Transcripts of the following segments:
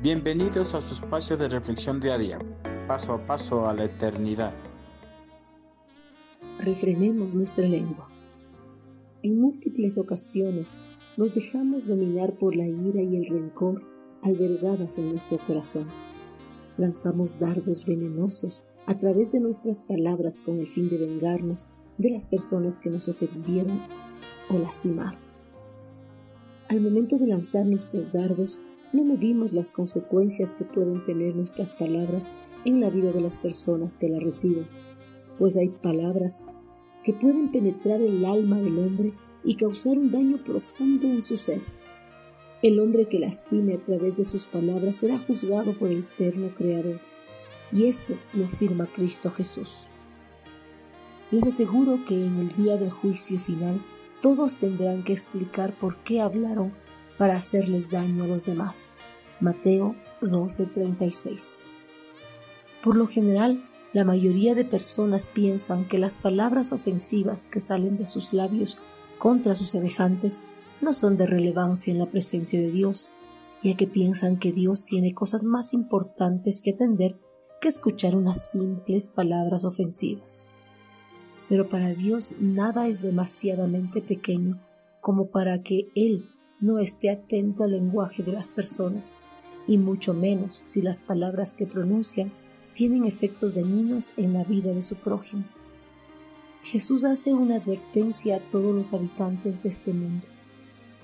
Bienvenidos a su espacio de reflexión diaria, paso a paso a la eternidad. Refrenemos nuestra lengua. En múltiples ocasiones nos dejamos dominar por la ira y el rencor albergadas en nuestro corazón. Lanzamos dardos venenosos a través de nuestras palabras con el fin de vengarnos de las personas que nos ofendieron o lastimaron. Al momento de lanzar nuestros dardos, no medimos las consecuencias que pueden tener nuestras palabras en la vida de las personas que las reciben, pues hay palabras que pueden penetrar el alma del hombre y causar un daño profundo en su ser. El hombre que lastime a través de sus palabras será juzgado por el eterno Creador, y esto lo afirma Cristo Jesús. Les aseguro que en el día del juicio final todos tendrán que explicar por qué hablaron para hacerles daño a los demás. Mateo 12:36. Por lo general, la mayoría de personas piensan que las palabras ofensivas que salen de sus labios contra sus semejantes no son de relevancia en la presencia de Dios, ya que piensan que Dios tiene cosas más importantes que atender que escuchar unas simples palabras ofensivas. Pero para Dios nada es demasiadamente pequeño como para que Él no esté atento al lenguaje de las personas, y mucho menos si las palabras que pronuncian tienen efectos dañinos en la vida de su prójimo. Jesús hace una advertencia a todos los habitantes de este mundo,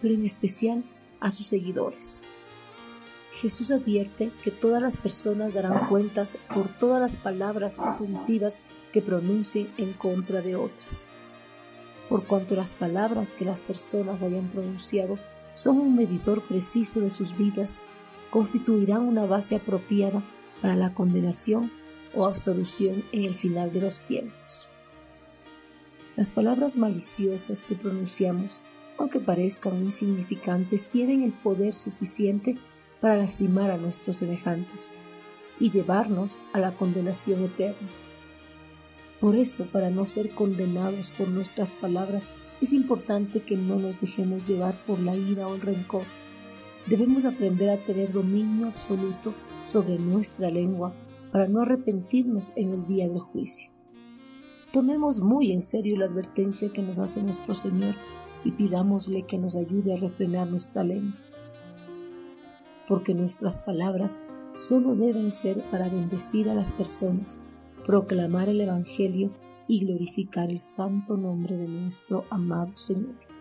pero en especial a sus seguidores. Jesús advierte que todas las personas darán cuentas por todas las palabras ofensivas que pronuncien en contra de otras. Por cuanto las palabras que las personas hayan pronunciado son un medidor preciso de sus vidas, constituirán una base apropiada para la condenación o absolución en el final de los tiempos. Las palabras maliciosas que pronunciamos, aunque parezcan insignificantes, tienen el poder suficiente para lastimar a nuestros semejantes y llevarnos a la condenación eterna. Por eso, para no ser condenados por nuestras palabras, es importante que no nos dejemos llevar por la ira o el rencor. Debemos aprender a tener dominio absoluto sobre nuestra lengua para no arrepentirnos en el día del juicio. Tomemos muy en serio la advertencia que nos hace nuestro Señor y pidámosle que nos ayude a refrenar nuestra lengua. Porque nuestras palabras solo deben ser para bendecir a las personas, proclamar el Evangelio y glorificar el santo nombre de nuestro amado Señor.